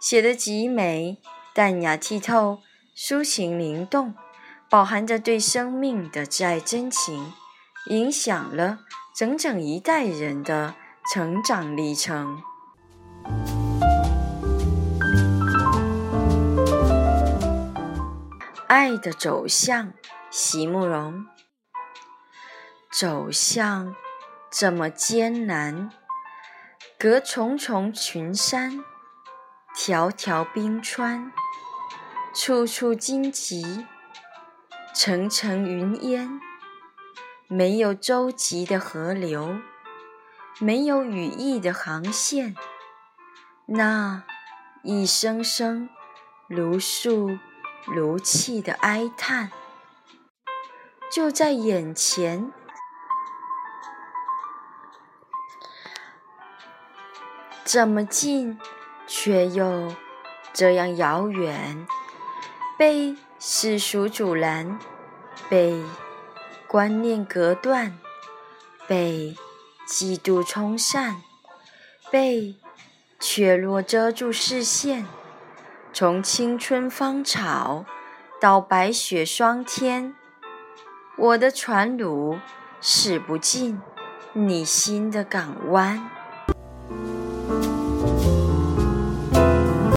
写得极美，淡雅剔透，抒情灵动，饱含着对生命的挚爱真情，影响了整整一代人的成长历程。爱的走向，席慕容。走向这么艰难，隔重重群山。条条冰川，处处荆棘，层层云烟。没有舟楫的河流，没有羽翼的航线，那一声声如诉如泣的哀叹，就在眼前，这么近。却又这样遥远，被世俗阻拦，被观念隔断，被嫉妒冲散，被怯懦遮住视线。从青春芳草到白雪霜天，我的船橹驶不进你心的港湾。